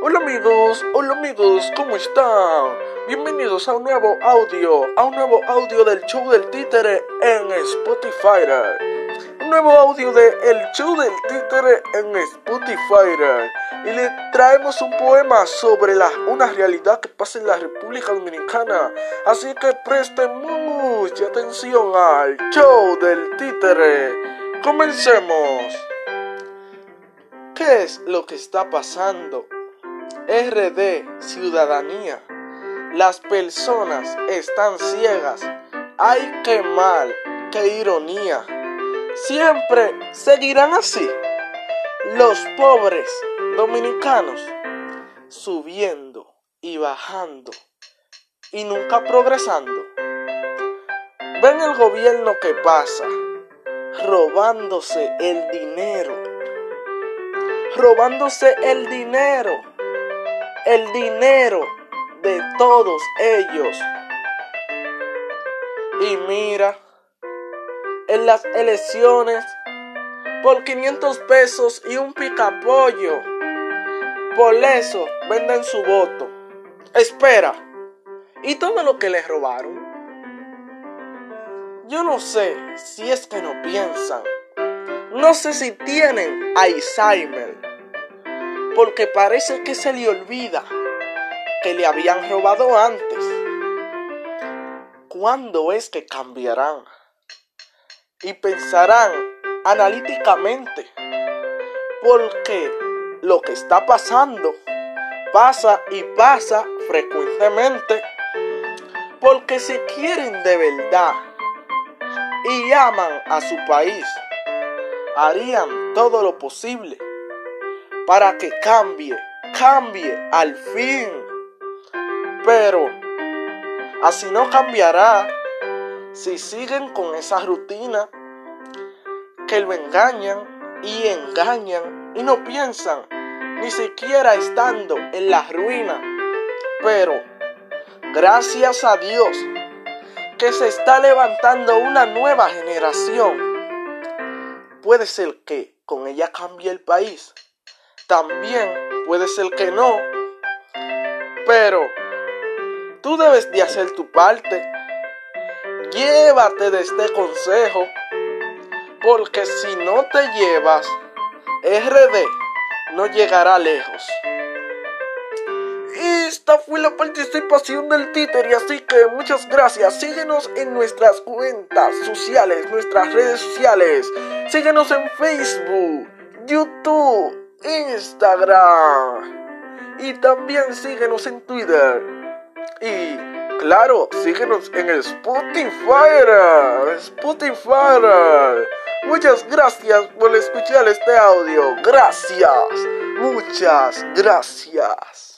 Hola amigos, hola amigos, ¿cómo están? Bienvenidos a un nuevo audio, a un nuevo audio del show del títere en Spotify. Un nuevo audio de El show del títere en Spotify. Y le traemos un poema sobre la, una realidad que pasa en la República Dominicana. Así que presten mucha atención al show del títere. Comencemos. ¿Qué es lo que está pasando? RD, ciudadanía. Las personas están ciegas. ¡Ay, qué mal! ¡Qué ironía! Siempre seguirán así. Los pobres dominicanos subiendo y bajando y nunca progresando. Ven el gobierno que pasa robándose el dinero. Robándose el dinero el dinero de todos ellos. Y mira, en las elecciones, por 500 pesos y un picapollo, por eso venden su voto. Espera, ¿y todo lo que les robaron? Yo no sé si es que no piensan. No sé si tienen Alzheimer porque parece que se le olvida que le habían robado antes. ¿Cuándo es que cambiarán? Y pensarán analíticamente, porque lo que está pasando pasa y pasa frecuentemente, porque se quieren de verdad y aman a su país, harían todo lo posible para que cambie, cambie al fin. Pero así no cambiará si siguen con esa rutina que lo engañan y engañan y no piensan ni siquiera estando en la ruina. Pero gracias a Dios que se está levantando una nueva generación. Puede ser que con ella cambie el país también puede ser que no. Pero tú debes de hacer tu parte. Llévate de este consejo. Porque si no te llevas, RD no llegará lejos. Esta fue la participación del títer y así que muchas gracias. Síguenos en nuestras cuentas sociales, nuestras redes sociales. Síguenos en Facebook, YouTube Instagram. Y también síguenos en Twitter. Y claro, síguenos en Spotify. Spotify. Muchas gracias por escuchar este audio. Gracias. Muchas gracias.